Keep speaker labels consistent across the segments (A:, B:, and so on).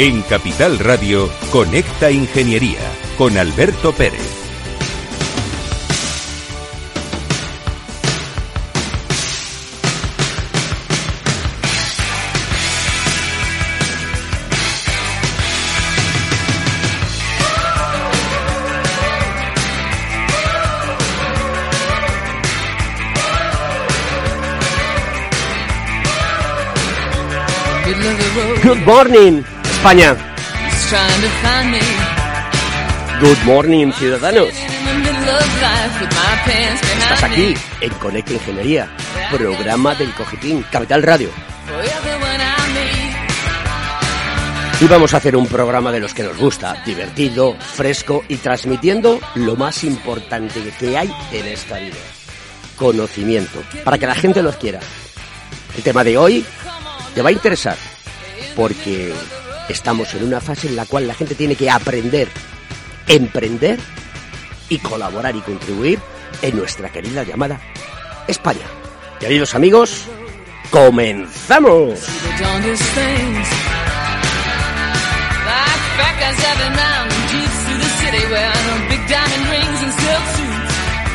A: En Capital Radio, Conecta Ingeniería con Alberto Pérez.
B: Good morning, España. Good morning, ciudadanos. Estás aquí en Conecta Ingeniería, programa del Cogitín, Capital Radio. Y vamos a hacer un programa de los que nos gusta, divertido, fresco y transmitiendo lo más importante que hay en esta vida. Conocimiento, para que la gente los quiera. El tema de hoy te va a interesar porque estamos en una fase en la cual la gente tiene que aprender, emprender y colaborar y contribuir en nuestra querida llamada España. Queridos amigos, comenzamos.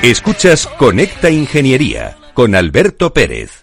A: Escuchas Conecta Ingeniería con Alberto Pérez.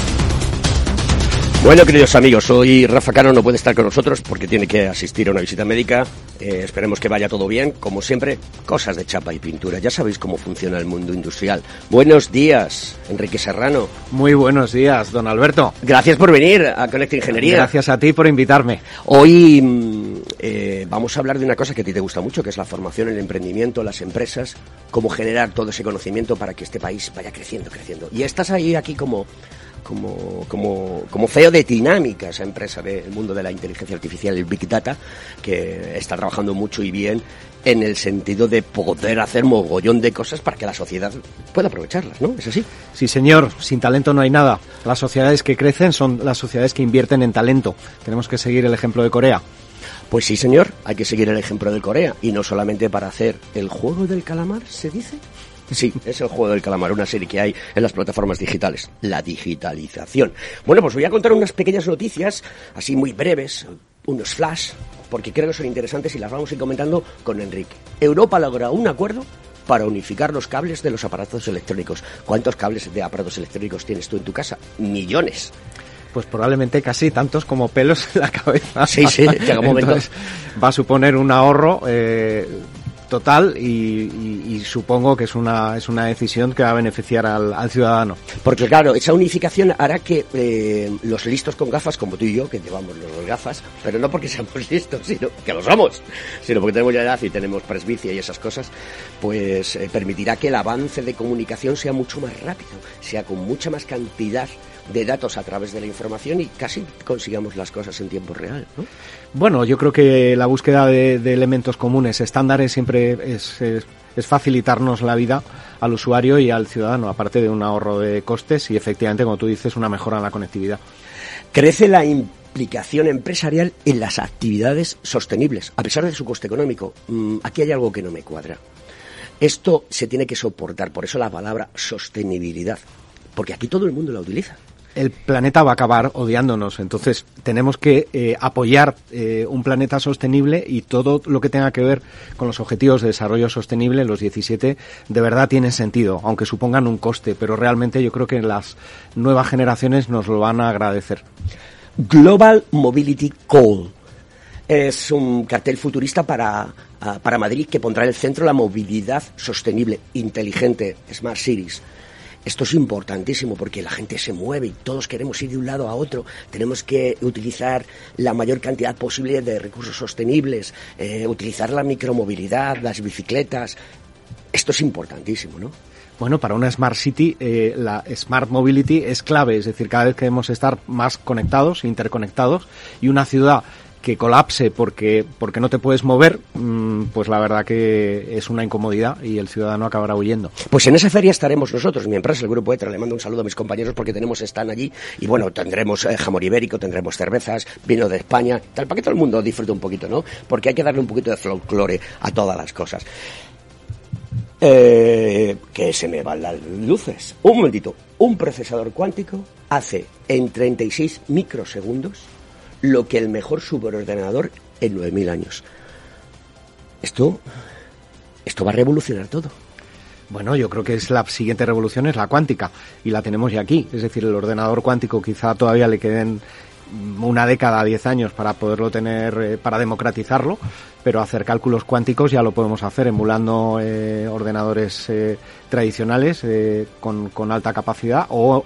B: Bueno, queridos amigos, hoy Rafa Cano no puede estar con nosotros porque tiene que asistir a una visita médica. Eh, esperemos que vaya todo bien. Como siempre, cosas de chapa y pintura. Ya sabéis cómo funciona el mundo industrial. Buenos días, Enrique Serrano.
C: Muy buenos días, don Alberto.
B: Gracias por venir a Conecta Ingeniería.
C: Gracias a ti por invitarme.
B: Hoy mm, eh, vamos a hablar de una cosa que a ti te gusta mucho, que es la formación, el emprendimiento, las empresas, cómo generar todo ese conocimiento para que este país vaya creciendo, creciendo. Y estás ahí aquí como como, como, como feo de dinámica esa empresa del mundo de la inteligencia artificial, el Big Data, que está trabajando mucho y bien en el sentido de poder hacer mogollón de cosas para que la sociedad pueda aprovecharlas, ¿no? ¿Es así?
C: Sí, señor. Sin talento no hay nada. Las sociedades que crecen son las sociedades que invierten en talento. Tenemos que seguir el ejemplo de Corea.
B: Pues sí, señor. Hay que seguir el ejemplo de Corea. Y no solamente para hacer el juego del calamar, ¿se dice? Sí, es el juego del calamar, una serie que hay en las plataformas digitales. La digitalización. Bueno, pues voy a contar unas pequeñas noticias, así muy breves, unos flash, porque creo que son interesantes y las vamos a ir comentando con Enrique. Europa logra un acuerdo para unificar los cables de los aparatos electrónicos. ¿Cuántos cables de aparatos electrónicos tienes tú en tu casa? Millones.
C: Pues probablemente casi tantos como pelos en la cabeza.
B: Sí, sí, llega un momento.
C: Entonces, va a suponer un ahorro eh, total y, y, supongo que es una, es una decisión que va a beneficiar al, al ciudadano.
B: Porque claro, esa unificación hará que eh, los listos con gafas, como tú y yo, que llevamos los gafas, pero no porque seamos listos, sino que lo somos, sino porque tenemos ya edad y tenemos presbicia y esas cosas, pues eh, permitirá que el avance de comunicación sea mucho más rápido, sea con mucha más cantidad de datos a través de la información y casi consigamos las cosas en tiempo real. ¿no?
C: Bueno, yo creo que la búsqueda de, de elementos comunes, estándares, siempre es, es, es, facilitarnos la vida al usuario y al ciudadano, aparte de un ahorro de costes y efectivamente, como tú dices, una mejora en la conectividad.
B: Crece la implicación empresarial en las actividades sostenibles, a pesar de su coste económico. Aquí hay algo que no me cuadra. Esto se tiene que soportar, por eso la palabra sostenibilidad, porque aquí todo el mundo la utiliza
C: el planeta va a acabar odiándonos. Entonces tenemos que eh, apoyar eh, un planeta sostenible y todo lo que tenga que ver con los objetivos de desarrollo sostenible, los 17, de verdad tienen sentido, aunque supongan un coste. Pero realmente yo creo que las nuevas generaciones nos lo van a agradecer.
B: Global Mobility Call. Es un cartel futurista para, ah, para Madrid que pondrá en el centro la movilidad sostenible, inteligente, Smart Cities esto es importantísimo porque la gente se mueve y todos queremos ir de un lado a otro. Tenemos que utilizar la mayor cantidad posible de recursos sostenibles, eh, utilizar la micromovilidad, las bicicletas. Esto es importantísimo, ¿no?
C: Bueno, para una Smart City, eh, la Smart Mobility es clave, es decir, cada vez queremos estar más conectados, interconectados, y una ciudad que colapse porque, porque no te puedes mover, mm, pues la verdad que es una incomodidad y el ciudadano acabará huyendo.
B: Pues en esa feria estaremos nosotros, mi empresa, el Grupo ETRA. Le mando un saludo a mis compañeros porque tenemos están allí y bueno, tendremos eh, jamón ibérico, tendremos cervezas, vino de España, tal, para que todo el mundo disfrute un poquito, ¿no? Porque hay que darle un poquito de folclore a todas las cosas. Eh, que se me van las luces. Un momentito. Un procesador cuántico hace en 36 microsegundos lo que el mejor superordenador en 9.000 años. Esto, esto va a revolucionar todo.
C: Bueno, yo creo que es la siguiente revolución es la cuántica y la tenemos ya aquí. Es decir, el ordenador cuántico quizá todavía le queden una década, diez años para poderlo tener, eh, para democratizarlo, pero hacer cálculos cuánticos ya lo podemos hacer emulando eh, ordenadores eh, tradicionales con, con, alta capacidad o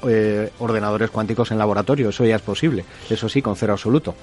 C: ordenadores cuánticos en laboratorio. Eso ya es posible, eso sí, con cero absoluto.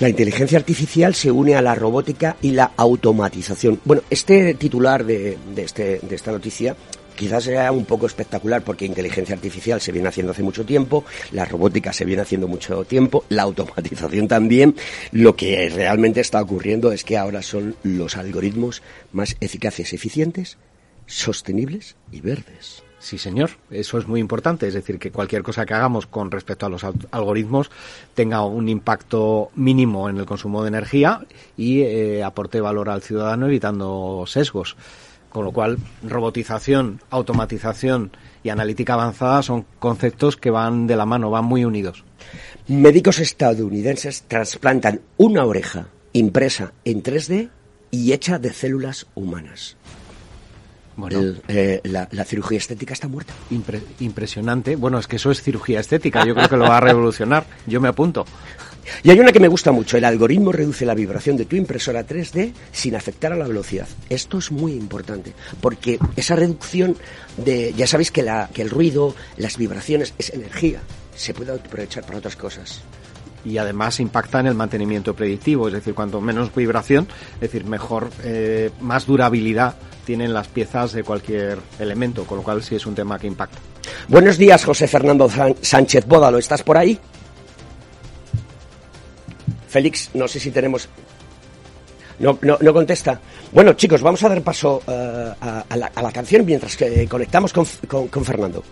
B: La inteligencia artificial se une a la robótica y la automatización. Bueno, este titular de, de, este, de esta noticia quizás sea un poco espectacular porque inteligencia artificial se viene haciendo hace mucho tiempo, la robótica se viene haciendo mucho tiempo, la automatización también. Lo que realmente está ocurriendo es que ahora son los algoritmos más eficaces, eficientes, sostenibles y verdes.
C: Sí, señor, eso es muy importante. Es decir, que cualquier cosa que hagamos con respecto a los algoritmos tenga un impacto mínimo en el consumo de energía y eh, aporte valor al ciudadano evitando sesgos. Con lo cual, robotización, automatización y analítica avanzada son conceptos que van de la mano, van muy unidos.
B: Médicos estadounidenses trasplantan una oreja impresa en 3D y hecha de células humanas. Bueno, eh, la, cirugía estética está muerta.
C: impresionante. Bueno, es que eso es cirugía estética. Yo creo que lo va a revolucionar. Yo me apunto.
B: Y hay una que me gusta mucho, el algoritmo reduce la vibración de tu impresora 3D sin afectar a la velocidad. Esto es muy importante, porque esa reducción de, ya sabéis que, la, que el ruido, las vibraciones es energía, se puede aprovechar para otras cosas
C: y además impacta en el mantenimiento predictivo, es decir, cuanto menos vibración, es decir, mejor, eh, más durabilidad tienen las piezas de cualquier elemento, con lo cual sí es un tema que impacta.
B: Buenos días, José Fernando Sánchez Bódalo, ¿estás por ahí? Félix, no sé si tenemos... No, no, contesta. Bueno, chicos, vamos a dar paso uh, a, a, la, a, la, canción mientras que conectamos con, con, con Fernando.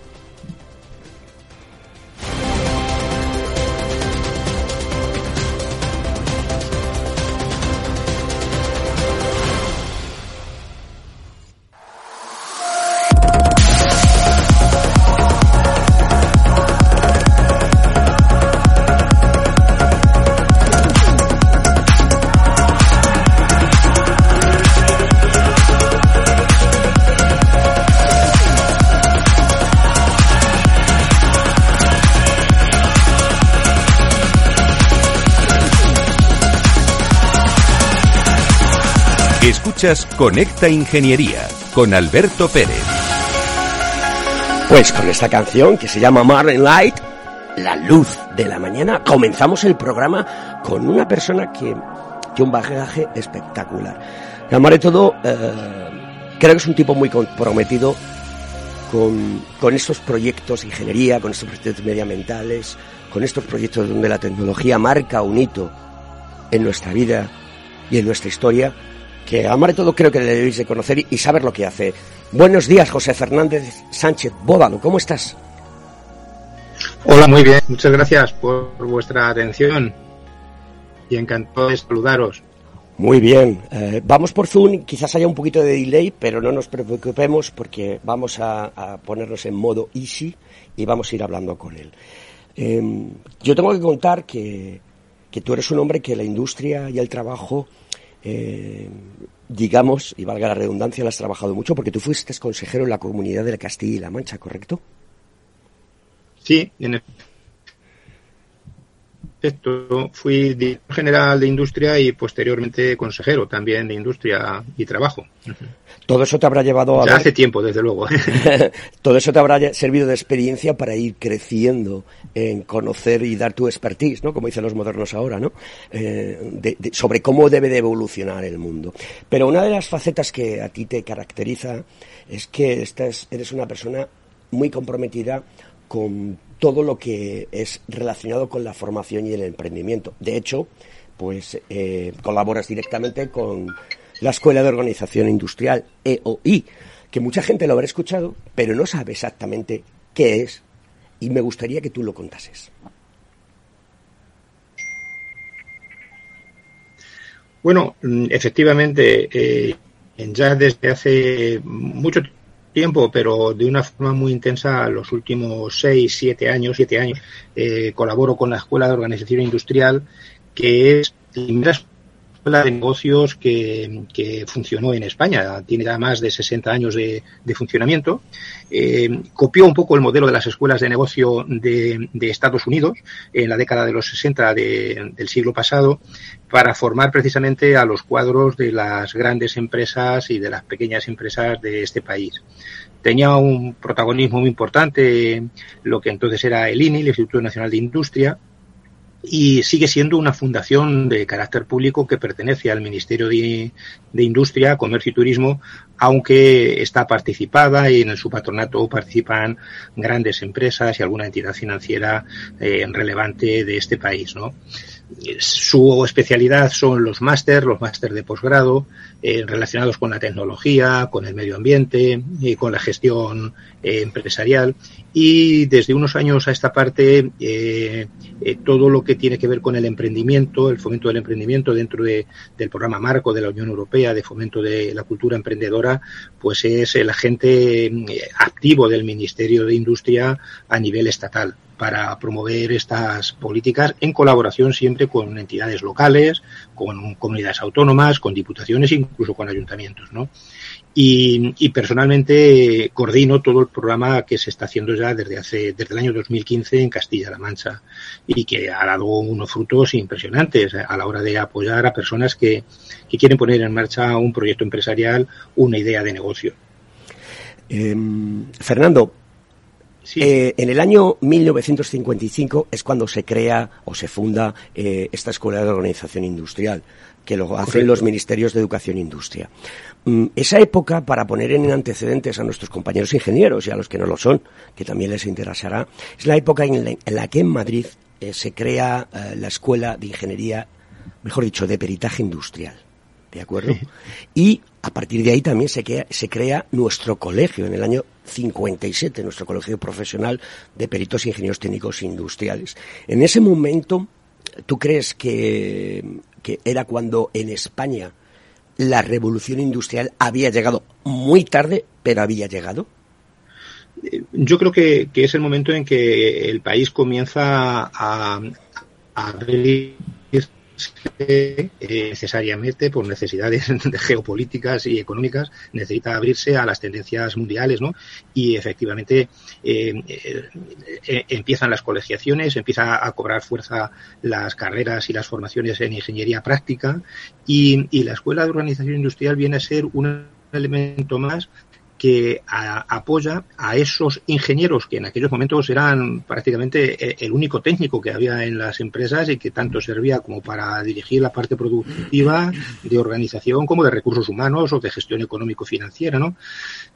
A: Conecta Ingeniería con Alberto Pérez.
B: Pues con esta canción que se llama Marine Light, la luz de la mañana, comenzamos el programa con una persona que tiene un bagaje espectacular. Llamaré todo, eh, creo que es un tipo muy comprometido con, con estos proyectos de ingeniería, con estos proyectos medioambientales, con estos proyectos donde la tecnología marca un hito en nuestra vida y en nuestra historia que amar todo creo que le debéis de conocer y saber lo que hace. Buenos días, José Fernández Sánchez Bódalo, ¿cómo estás?
D: Hola, muy bien, muchas gracias por vuestra atención y encantado de saludaros.
B: Muy bien, eh, vamos por Zoom, quizás haya un poquito de delay, pero no nos preocupemos porque vamos a, ponernos en modo easy y vamos a ir hablando con él. Em, yo tengo que contar que, que, tú eres un hombre que la industria y el trabajo, eh, digamos, y valga la redundancia, lo has trabajado mucho porque tú fuiste consejero en la comunidad de la Castilla y La Mancha, ¿correcto?
D: Sí, en esto fui director general de industria y posteriormente consejero también de industria y trabajo.
B: Todo eso te habrá llevado a.
D: Ya hace tiempo, desde luego.
B: Todo eso te habrá servido de experiencia para ir creciendo en conocer y dar tu expertise, ¿no? Como dicen los modernos ahora, ¿no? Eh, sobre cómo debe de evolucionar el mundo. Pero una de las facetas que a ti te caracteriza es que estás, eres una persona muy comprometida con todo lo que es relacionado con la formación y el emprendimiento. De hecho, pues eh, colaboras directamente con la Escuela de Organización Industrial, EOI, que mucha gente lo habrá escuchado, pero no sabe exactamente qué es, y me gustaría que tú lo contases.
D: Bueno, mm, efectivamente, eh, ya desde hace mucho tiempo tiempo, pero de una forma muy intensa los últimos seis, siete años, siete años, eh, colaboro con la Escuela de Organización Industrial, que es la escuela de negocios que, funcionó en España. Tiene ya más de 60 años de, funcionamiento. Eh, copió un poco el modelo de las escuelas de negocio de, Estados Unidos en la década de los 60 del siglo pasado para formar precisamente a los cuadros de las grandes empresas y de las pequeñas empresas de este país tenía un protagonismo muy importante lo que entonces era el INI, el Instituto Nacional de Industria, y sigue siendo una fundación de carácter público que pertenece al Ministerio de, Industria, Comercio y Turismo, aunque está participada y en su patronato participan grandes empresas y alguna entidad financiera eh, relevante de este país, ¿no? Su especialidad son los máster, los máster de posgrado, eh, relacionados con la tecnología, con el medio ambiente y con la gestión eh, empresarial. Y desde unos años a esta parte, eh, todo lo que tiene que ver con el emprendimiento, el fomento del emprendimiento dentro del programa marco de la Unión Europea de fomento de la cultura emprendedora, pues es el agente activo del Ministerio de Industria a nivel estatal para promover estas políticas en colaboración siempre con entidades locales, con comunidades autónomas, con diputaciones, incluso con ayuntamientos, ¿no? Y, personalmente coordino todo el programa que se está haciendo ya desde hace desde el año 2015 en Castilla-La Mancha y que ha dado unos frutos impresionantes a la hora de apoyar a personas que, quieren poner en marcha un proyecto empresarial, una idea de negocio.
B: Em, Fernando, eh, en el año 1955 es cuando se crea o se funda eh, esta Escuela de Organización Industrial, que lo hacen los Ministerios de Educación e Industria. Mm, esa época, para poner en antecedentes a nuestros compañeros ingenieros y a los que no lo son, que también les interesará, es la época en la, que en Madrid eh, se crea la Escuela de Ingeniería, mejor dicho, de Peritaje Industrial. ¿De acuerdo? Y a partir de ahí también se crea, se crea nuestro colegio en el año 57, nuestro colegio profesional de peritos e ingenieros técnicos industriales. En ese momento, ¿tú crees que, era cuando en España la revolución industrial había llegado muy tarde, pero había llegado?
D: Yo creo que, es el momento en que el país comienza a, a eh, necesariamente por necesidades geopolíticas y económicas necesita abrirse a las tendencias mundiales, ¿no? Y efectivamente eh, eh, empiezan las colegiaciones, empieza a cobrar fuerza las carreras y las formaciones en ingeniería práctica y, y la Escuela de Organización Industrial viene a ser un elemento más que apoya a esos ingenieros que en aquellos momentos eran prácticamente eh, el único técnico que había en las empresas y que tanto servía como para dirigir la parte productiva, de organización, como de recursos humanos o de gestión económico-financiera, ¿no?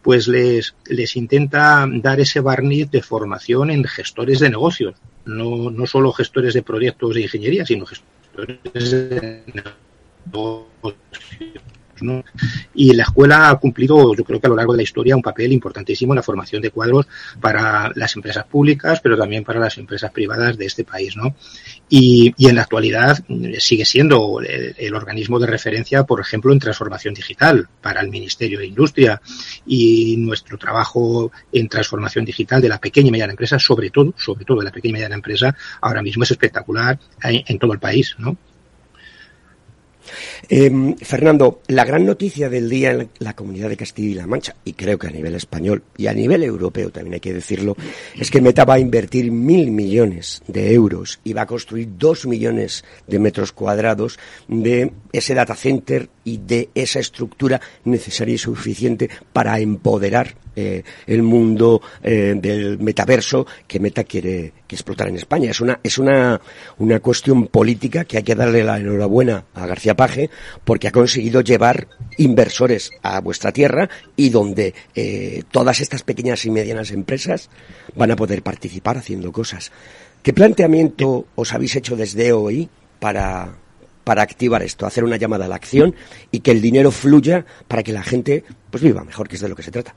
D: Pues les, les intenta dar ese barniz de formación en gestores de negocios, no, no solo gestores de proyectos de ingeniería, sino gestores de negocios Y la escuela ha cumplido, yo creo que a lo largo de la historia, un papel importantísimo en la formación de cuadros para las empresas públicas, pero también para las empresas privadas de este país, ¿no? Y, en la actualidad mm, sigue siendo el, el, organismo de referencia, por ejemplo, en transformación digital para el Ministerio de Industria y nuestro trabajo en transformación digital de la pequeña y mediana empresa, sobre todo, sobre todo de la pequeña y mediana empresa, ahora mismo es espectacular en, en todo el país, ¿no?
B: Eh, Fernando, la gran noticia del día en la comunidad de Castilla y La Mancha, y creo que a nivel español y a nivel europeo también hay que decirlo, es que Meta va a invertir mil millones de euros y va a construir dos millones de metros cuadrados de ese data center y de esa estructura necesaria y suficiente para empoderar eh, el mundo eh, del metaverso que Meta quiere que explotar en España. Es una, es una, una cuestión política que hay que darle la enhorabuena a García Paje porque ha conseguido llevar inversores a vuestra tierra y donde eh, todas estas pequeñas y medianas empresas van a poder participar haciendo cosas. ¿Qué planteamiento os habéis hecho desde hoy para, para activar esto, hacer una llamada a la acción y que el dinero fluya para que la gente pues viva mejor, que es de lo que se trata?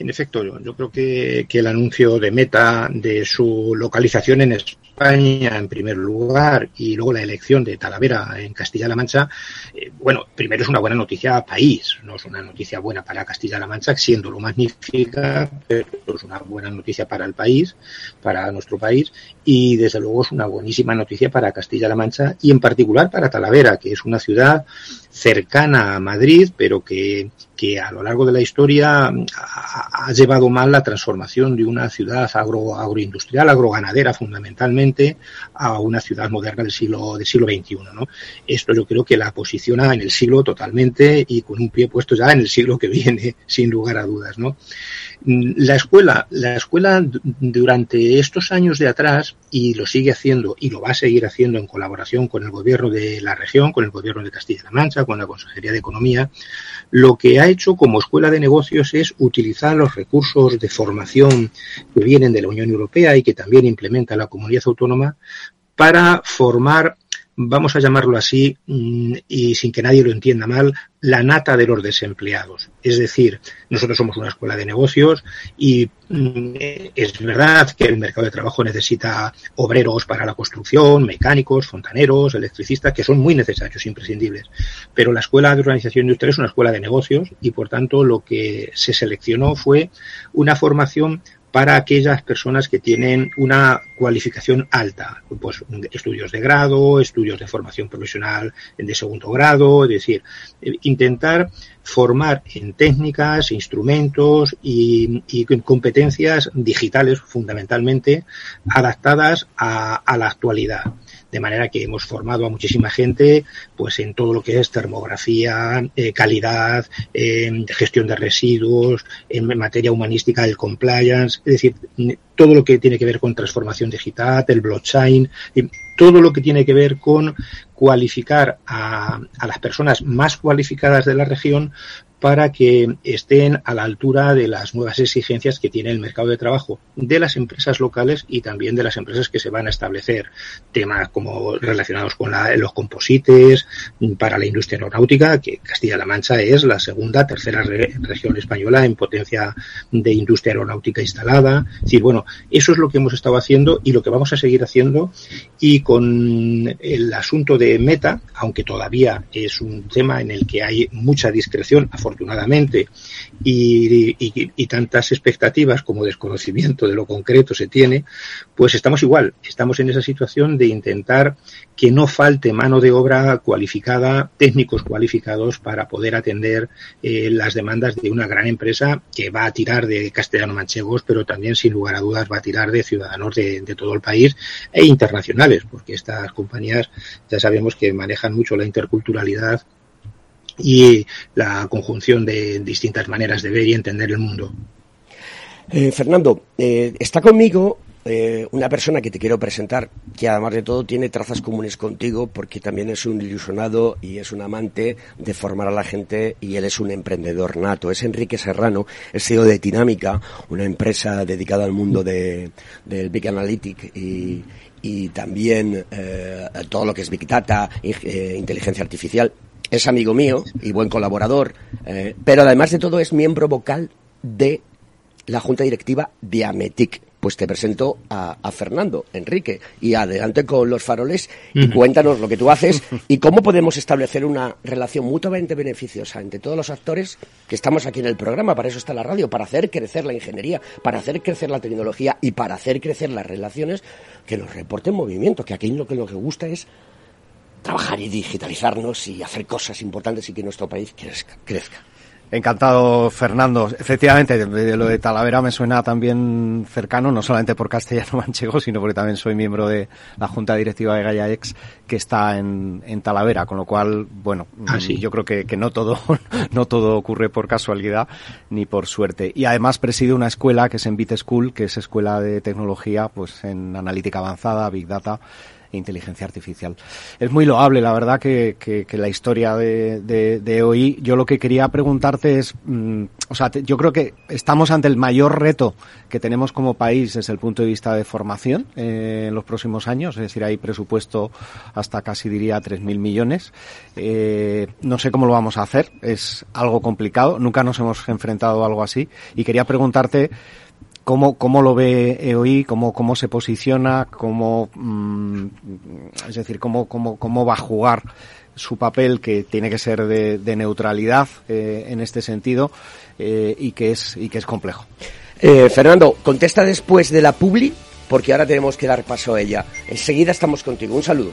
D: En efecto, yo, creo que, el anuncio de Meta de su localización en España, en primer lugar, y luego la elección de Talavera en Castilla-La Mancha, eh, bueno, primero es una buena noticia país, no es una noticia buena para Castilla-La Mancha, siendo lo magnífica, pero es una buena noticia para el país, para nuestro país, y desde luego es una buenísima noticia para Castilla-La Mancha y en particular para Talavera, que es una ciudad cercana a Madrid, pero que, que a lo largo de la historia ha, ha, llevado mal la transformación de una ciudad agro, agroindustrial, agroganadera fundamentalmente, a una ciudad moderna del siglo, del siglo XXI. ¿no? Esto yo creo que la posiciona en el siglo totalmente y con un pie puesto ya en el siglo que viene, sin lugar a dudas. ¿no? La escuela, la escuela durante estos años de atrás, y lo sigue haciendo y lo va a seguir haciendo en colaboración con el gobierno de la región, con el gobierno de Castilla-La Mancha, con la Consejería de Economía, lo que ha hecho como escuela de negocios es utilizar los recursos de formación que vienen de la Unión Europea y que también implementa la comunidad autónoma para formar vamos a llamarlo así, y sin que nadie lo entienda mal, la nata de los desempleados. Es decir, nosotros somos una escuela de negocios y es verdad que el mercado de trabajo necesita obreros para la construcción, mecánicos, fontaneros, electricistas, que son muy necesarios, imprescindibles. Pero la escuela de organización industrial es una escuela de negocios y, por tanto, lo que se seleccionó fue una formación para aquellas personas que tienen una cualificación alta, pues estudios de grado, estudios de formación profesional de segundo grado, es decir, intentar formar en técnicas, instrumentos y, competencias digitales fundamentalmente adaptadas a la actualidad de manera que hemos formado a muchísima gente pues en todo lo que es termografía, eh, calidad, eh, gestión de residuos, en materia humanística, el compliance, es decir, todo lo que tiene que ver con transformación digital, el blockchain, todo lo que tiene que ver con cualificar a las personas más cualificadas de la región para que estén a la altura de las nuevas exigencias que tiene el mercado de trabajo de las empresas locales y también de las empresas que se van a establecer. Temas como relacionados con los composites, para la industria aeronáutica, que Castilla-La Mancha es la segunda, tercera re, región española en potencia de industria aeronáutica instalada. Es decir, bueno, eso es lo que hemos estado haciendo y lo que vamos a seguir haciendo. Y con el asunto de meta, aunque todavía es un tema en el que hay mucha discreción, afortunadamente, y, tantas expectativas como desconocimiento de lo concreto se tiene, pues estamos igual, estamos en esa situación de intentar que no falte mano de obra cualificada, técnicos cualificados para poder atender eh, las demandas de una gran empresa que va a tirar de castellano-manchegos, pero también sin lugar a dudas va a tirar de ciudadanos de todo el país e internacionales, porque estas compañías ya sabemos que manejan mucho la interculturalidad y la conjunción de distintas maneras de ver y entender el mundo.
B: Eh, Fernando, eh, está conmigo eh, una persona que te quiero presentar, que además de todo tiene trazas comunes contigo, porque también es un ilusionado y es un amante de formar a la gente y él es un emprendedor nato. Es Enrique Serrano, es CEO de Dinámica, una empresa dedicada al mundo de, del Big Analytic y, y también todo lo que es Big Data, inteligencia artificial es amigo mío y buen colaborador, eh, pero además de todo es miembro vocal de la Junta Directiva de Ametic. Pues te presento a, Fernando, Enrique, y adelante con los faroles y cuéntanos lo que tú haces y cómo podemos establecer una relación mutuamente beneficiosa entre todos los actores que estamos aquí en el programa. Para eso está la radio, para hacer crecer la ingeniería, para hacer crecer la tecnología y para hacer crecer las relaciones que nos reporten movimiento, que aquí lo que, lo que gusta es trabajar y digitalizarnos y hacer cosas importantes y que nuestro país crezca. crezca.
C: Encantado, Fernando. Efectivamente, lo de Talavera me suena también cercano, no solamente por castellano manchego, sino porque también soy miembro de la Junta Directiva de Gaia X, que está en, en Talavera, con lo cual, bueno,
B: ah,
C: yo creo que, que, no todo, no todo ocurre por casualidad ni por suerte. Y además preside una escuela que es en Bit School, que es escuela de tecnología, pues en analítica avanzada, Big Data, inteligencia artificial. Es muy loable, la verdad, que, que, la historia de, de, de, hoy. Yo lo que quería preguntarte es, mm, o sea, yo creo que estamos ante el mayor reto que tenemos como país desde el punto de vista de formación eh, en los próximos años, es decir, hay presupuesto hasta casi diría 3.000 millones. Eh, no sé cómo lo vamos a hacer, es algo complicado, nunca nos hemos enfrentado a algo así y quería preguntarte ¿Cómo, ¿Cómo lo ve EOI? ¿Cómo, cómo se posiciona? ¿Cómo, mm, es decir, cómo, cómo, cómo va a jugar su papel que tiene que ser de, neutralidad eh, en este sentido eh, y, que es, y que es complejo?
B: Eh, Fernando, contesta después de la publi porque ahora tenemos que dar paso a ella. Enseguida estamos contigo. Un saludo.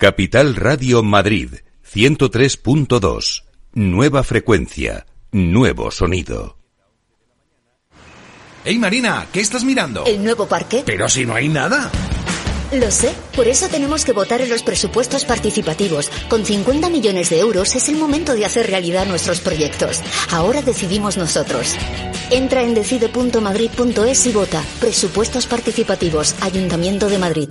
A: Capital Radio Madrid, 103.2. Nueva frecuencia, nuevo sonido.
E: Hey Marina, ¿qué estás mirando?
F: El nuevo parque.
E: Pero si no hay nada.
F: Lo sé, por eso tenemos que votar en los presupuestos participativos. Con 50 millones de euros es el momento de hacer realidad nuestros proyectos. Ahora decidimos nosotros. Entra en decide.madrid.es y vota. Presupuestos participativos, Ayuntamiento de Madrid.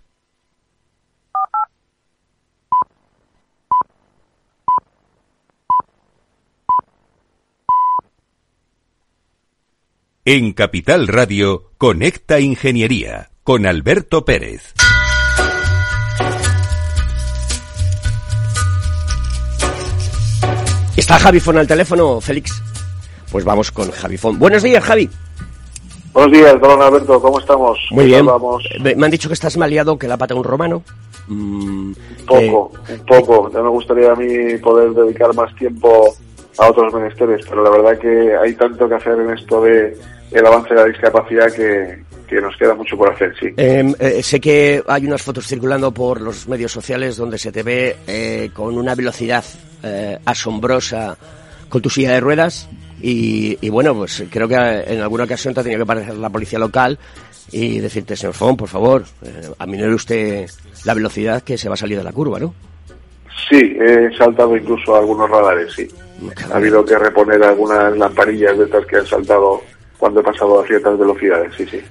A: En Capital Radio, Conecta Ingeniería, con Alberto Pérez.
B: Está Javifón al teléfono, Félix. Pues vamos con Javifón. Buenos días, Javi.
G: Buenos días, don Alberto, ¿cómo estamos?
B: Muy bien. Vamos? Me han dicho que estás maliado, que la pata un romano. Mm,
G: un poco, eh, un poco. Ya me gustaría a mí poder dedicar más tiempo a otros menesteres, pero la verdad que hay tanto que hacer en esto de el avance de la discapacidad que, que nos queda mucho por hacer, sí.
B: Eh, eh, sé que hay unas fotos circulando por los medios sociales donde se te ve eh, con una velocidad eh, asombrosa con tu silla de ruedas y, y, bueno, pues creo que en alguna ocasión te ha tenido que aparecer la policía local y decirte, señor Fon, por favor, eh, aminore usted la velocidad que se va a salir de la curva, ¿no?
G: Sí, he saltado incluso algunos radares, sí. Ha habido que reponer algunas lamparillas de estas que han saltado cuando he pasado a ciertas velocidades, sí, sí.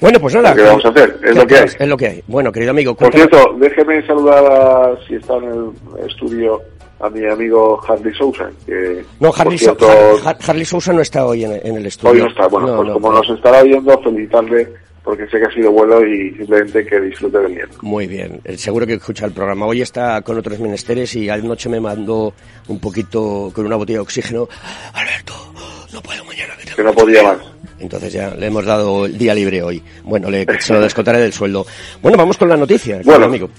B: Bueno, pues nada.
G: ¿Qué vamos a hacer? Es lo que hay.
B: Es lo que hay. Bueno, querido amigo.
G: Por cierto, déjeme saludar a, si está en el estudio, a mi amigo Harley Sousa. Que,
B: no, Harley,
G: cierto,
B: Har Harley Sousa no está hoy en, en, el estudio.
G: Hoy no está. Bueno,
B: no,
G: pues
B: no,
G: como
B: no.
G: nos estará oyendo, felicitarle porque sé que ha sido bueno y simplemente que disfrute del viento.
B: Muy bien, seguro que escucha el programa. Hoy está con otros menesteres y anoche me mandó un poquito con una botella de oxígeno. Alberto, no puedo mañana.
G: Que, que no podía más.
B: Entonces ya le hemos dado el día libre hoy. Bueno, le, se lo descontaré del sueldo. Bueno, vamos con la noticia,
G: bueno,
B: amigo.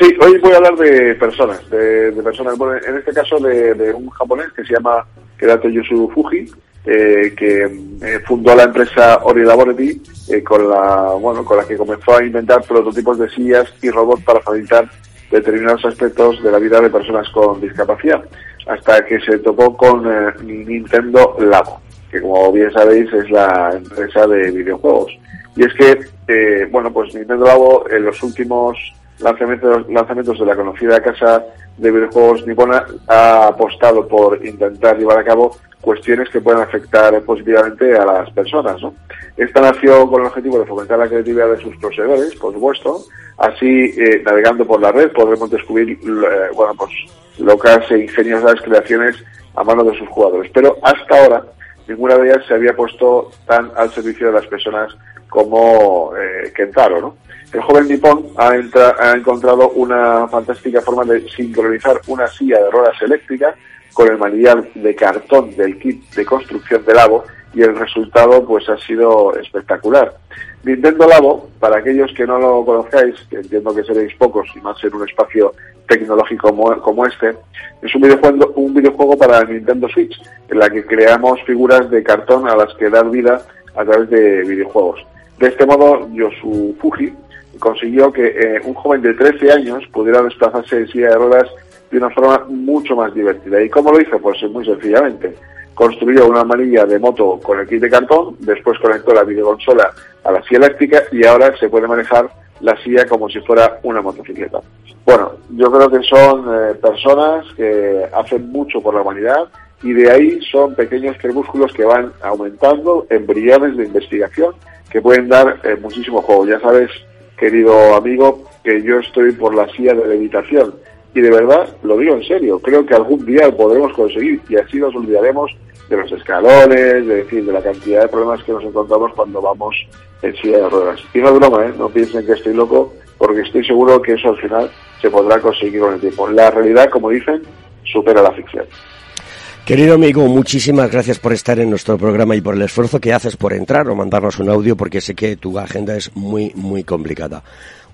G: Sí, hoy voy a hablar de personas, de, de personas, bueno, en este caso de, de, un japonés que se llama Kerato Yosu Fuji, eh, que eh, fundó la empresa Ori Laboratory eh, con la, bueno, con la que comenzó a inventar prototipos de sillas y robots para facilitar determinados aspectos de la vida de personas con discapacidad, hasta que se topó con eh, Nintendo Labo que como bien sabéis es la empresa de videojuegos. Y es que, eh, bueno, pues Nintendo Labo en los últimos lanzamientos, lanzamientos de la conocida casa de videojuegos nipona ha apostado por intentar llevar a cabo cuestiones que puedan afectar positivamente a las personas. ¿no? Esta nació con el objetivo de fomentar la creatividad de sus poseedores, por supuesto. Así, eh, navegando por la red, podremos descubrir eh, bueno, pues, locas e ingeniosas creaciones a mano de sus jugadores. Pero hasta ahora, ninguna de ellas se había puesto tan al servicio de las personas como eh, Kentaro, ¿no? El joven nipón ha, encontrado una fantástica forma de sincronizar una silla de ruedas eléctrica con el material de cartón del kit de construcción de Labo y el resultado pues ha sido espectacular. Nintendo Labo, para aquellos que no lo conozcáis, entiendo que seréis pocos y más en un espacio tecnológico como, como este, es un videojuego, un videojuego para Nintendo Switch, en la que creamos figuras de cartón a las que dar vida a través de videojuegos. De este modo, Yosu Fuji consiguió que eh, un joven de 13 años pudiera desplazarse en silla de ruedas de una forma mucho más divertida. ¿Y cómo lo hizo? Pues muy sencillamente. Construyó una manilla de moto con el kit de cartón, después conectó la videoconsola a la silla eléctrica y ahora se puede manejar la silla como si fuera una motocicleta. Bueno, yo creo que son eh, personas que hacen mucho por la humanidad y de ahí son pequeños crepúsculos que van aumentando, embriones de investigación que pueden dar eh, muchísimo juego. Ya sabes, querido amigo, que yo estoy por la silla de levitación y de verdad lo digo en serio, creo que algún día lo podremos conseguir y así nos olvidaremos de los escalones, de decir, de la cantidad de problemas que nos encontramos cuando vamos en silla de ruedas. Y no es broma, ¿eh? no piensen que estoy loco, porque estoy seguro que eso al final se podrá conseguir con el tiempo. La realidad, como dicen, supera la ficción.
B: Querido amigo, muchísimas gracias por estar en nuestro programa y por el esfuerzo que haces por entrar o mandarnos un audio, porque sé que tu agenda es muy, muy complicada.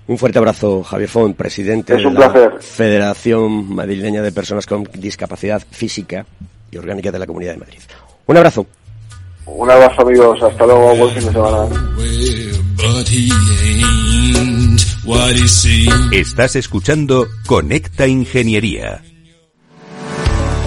B: Un fuerte abrazo, Javier Font, presidente
G: es
B: de la
G: placer.
B: Federación Madrileña de Personas con Discapacidad Física y Orgánica de la Comunidad de Madrid. Un abrazo.
G: Un abrazo, amigos. Hasta luego. Buen fin de semana.
H: Estás escuchando Conecta Ingeniería.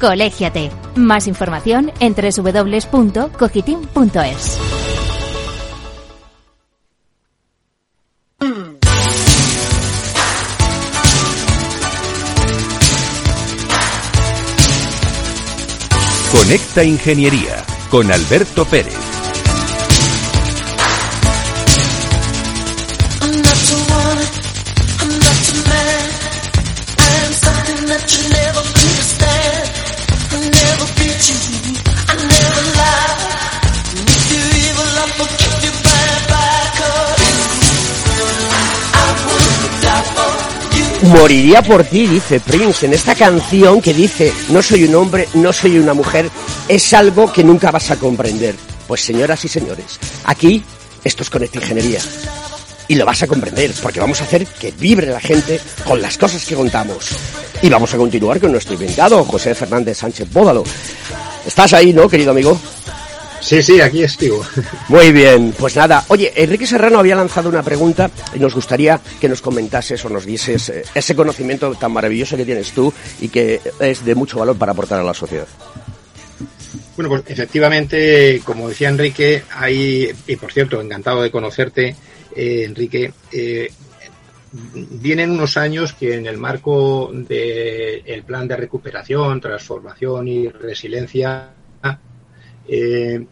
I: Colégiate. Más información en www.cogitim.es.
H: Conecta Ingeniería con Alberto Pérez.
B: Moriría por ti, dice Prince, en esta canción que dice, no soy un hombre, no soy una mujer, es algo que nunca vas a comprender. Pues señoras y señores, aquí esto es Conecta Ingeniería. Y lo vas a comprender, porque vamos a hacer que vibre la gente con las cosas que contamos. Y vamos a continuar con nuestro invitado, José Fernández Sánchez Bódalo. Estás ahí, ¿no, querido amigo?
D: Sí, sí, aquí estoy.
B: Muy bien, pues nada. Oye, Enrique Serrano había lanzado una pregunta y nos gustaría que nos comentases o nos dieses eh, ese conocimiento tan maravilloso que tienes tú y que es de mucho valor para aportar a la sociedad.
D: Bueno, pues efectivamente, como decía Enrique, hay, y por cierto, encantado de conocerte, eh, Enrique, eh, vienen unos años que en el marco del plan de recuperación, transformación y resiliencia eh,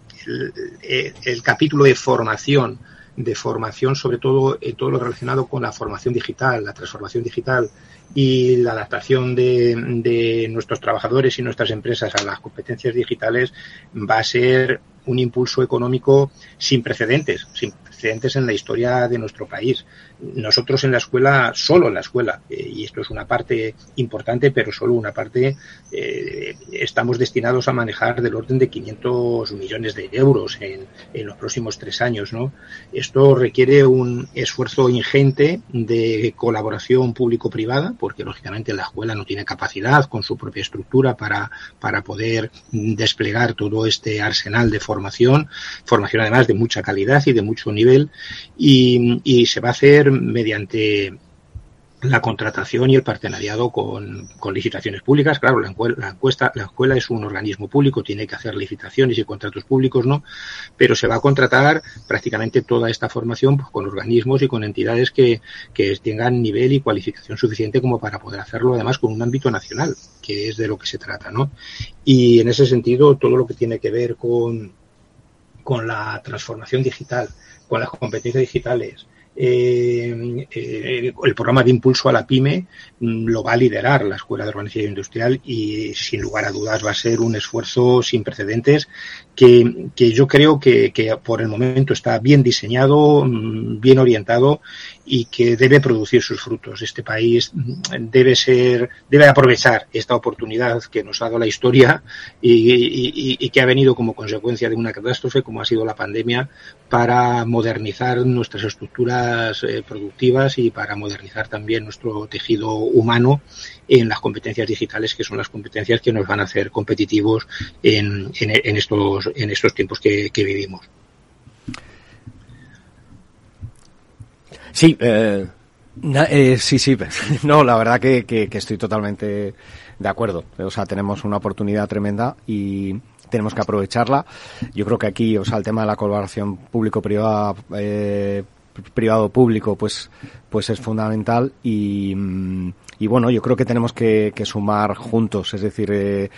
D: el, capítulo de formación, de formación sobre todo en todo lo relacionado con la formación digital, la transformación digital y la adaptación de, de nuestros trabajadores y nuestras empresas a las competencias digitales va a ser un impulso económico sin precedentes, sin precedentes en la historia de nuestro país. Nosotros en la escuela, solo en la escuela, eh, y esto es una parte importante, pero solo una parte, eh, estamos destinados a manejar del orden de 500 millones de euros en, en los próximos tres años. ¿no? Esto requiere un esfuerzo ingente de colaboración público-privada, porque lógicamente la escuela no tiene capacidad con su propia estructura para, para poder desplegar todo este arsenal de formación, formación además de mucha calidad y de mucho nivel y, y se va a hacer mediante la contratación y el partenariado con, licitaciones públicas. Claro, la, encuesta, la escuela es un organismo público, tiene que hacer licitaciones y contratos públicos, ¿no? Pero se va a contratar prácticamente toda esta formación pues, con organismos y con entidades que tengan nivel y cualificación suficiente como para poder hacerlo, además, con un ámbito nacional, que es de lo que se trata, ¿no? Y en ese sentido, todo lo que tiene que ver con, con la transformación digital, con las competencias digitales. Eh, eh, el programa de impulso a la pyme mm, lo va a liderar la Escuela de Organización Industrial y sin lugar a dudas va a ser un esfuerzo sin precedentes que, que yo creo que, que, por el momento está bien diseñado, mm, bien orientado y que debe producir sus frutos. Este país debe ser, debe aprovechar esta oportunidad que nos ha dado la historia y, que ha venido como consecuencia de una catástrofe como ha sido la pandemia para modernizar nuestras estructuras eh, productivas y para modernizar también nuestro tejido humano en las competencias digitales, que son las competencias que nos van a hacer competitivos en, estos, en estos tiempos que vivimos.
C: Sí, eh, eh, sí, sí. No, la verdad que, que, que, estoy totalmente de acuerdo. O sea, tenemos una oportunidad tremenda y tenemos que aprovecharla. Yo creo que aquí, o sea, el tema de la colaboración público-privada, eh, privado-público, pues, pues es fundamental y, y bueno, yo creo que tenemos que, que sumar juntos, es decir, eh,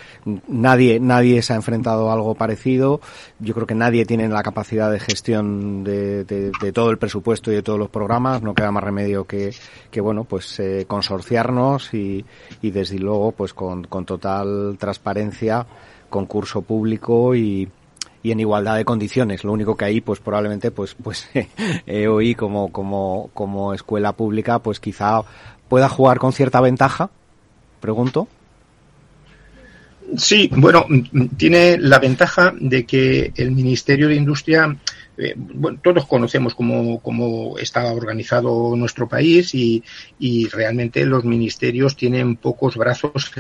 C: nadie, nadie se ha enfrentado a algo parecido, yo creo que nadie tiene la capacidad de gestión de, de, de todo el presupuesto y de todos los programas, no queda más remedio que, que bueno, pues eh, consorciarnos y, y desde luego, pues con, con total transparencia, concurso público y, y en igualdad de condiciones. Lo único que ahí, pues probablemente, pues, pues eh, hoy como, como, como escuela pública, pues quizá pueda jugar con cierta ventaja, pregunto.
D: Sí, bueno, tiene la ventaja de que el Ministerio de Industria, eh, bueno, todos conocemos cómo, cómo está organizado nuestro país y, y realmente los ministerios tienen pocos brazos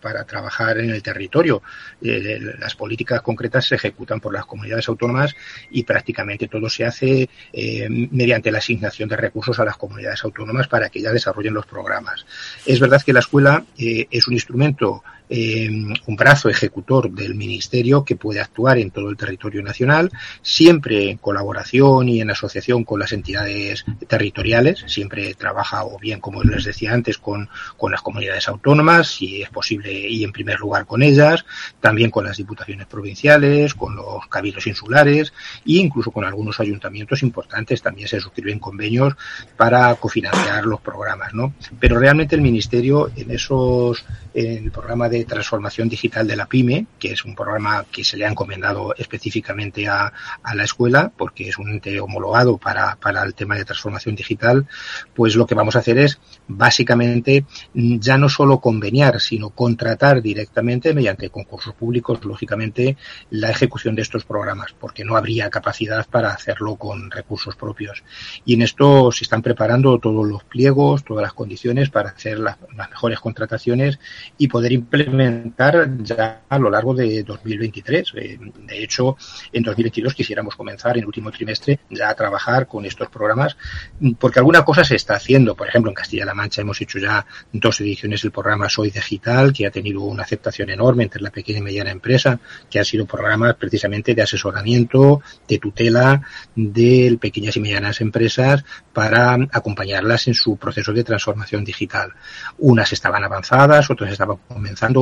D: para trabajar en el territorio. Eh, las políticas concretas se ejecutan por las comunidades autónomas y prácticamente todo se hace eh, mediante la asignación de recursos a las comunidades autónomas para que ellas desarrollen los programas. Es verdad que la escuela eh, es un instrumento eh, un brazo ejecutor del Ministerio que puede actuar en todo el territorio nacional, siempre en colaboración y en asociación con las entidades territoriales, siempre trabaja o bien, como les decía antes, con, con las comunidades autónomas, si es posible, y en primer lugar con ellas, también con las diputaciones provinciales, con, lo, los cabildos insulares e incluso con algunos ayuntamientos importantes también se suscriben convenios para cofinanciar los programas, ¿no? Pero realmente el ministerio en esos en el programa de transformación digital de la PYME, que es un programa que se le ha encomendado específicamente a, a la escuela, porque es un ente homologado para, para el tema de transformación digital, pues lo que vamos a hacer es básicamente ya no solo conveniar, sino contratar directamente mediante concursos públicos, lógicamente, la ejecución de estos programas, porque no habría capacidad para hacerlo con recursos propios. Y en esto se están preparando todos los pliegos, todas las condiciones para hacer las, las mejores contrataciones y poder implementar ya a lo largo de 2023. Eh, de hecho, en 2022 quisiéramos comenzar en el último trimestre ya a trabajar con estos programas, porque alguna cosa se está haciendo. Por ejemplo, en Castilla-La Mancha hemos hecho ya dos ediciones del programa Soy Digital, que ha tenido una aceptación enorme entre la pequeña y mediana empresa, que han sido programas precisamente de asesoramiento, de tutela de pequeñas y medianas empresas para acompañarlas en su proceso de transformación digital. Unas estaban avanzadas, otras estaba comenzando,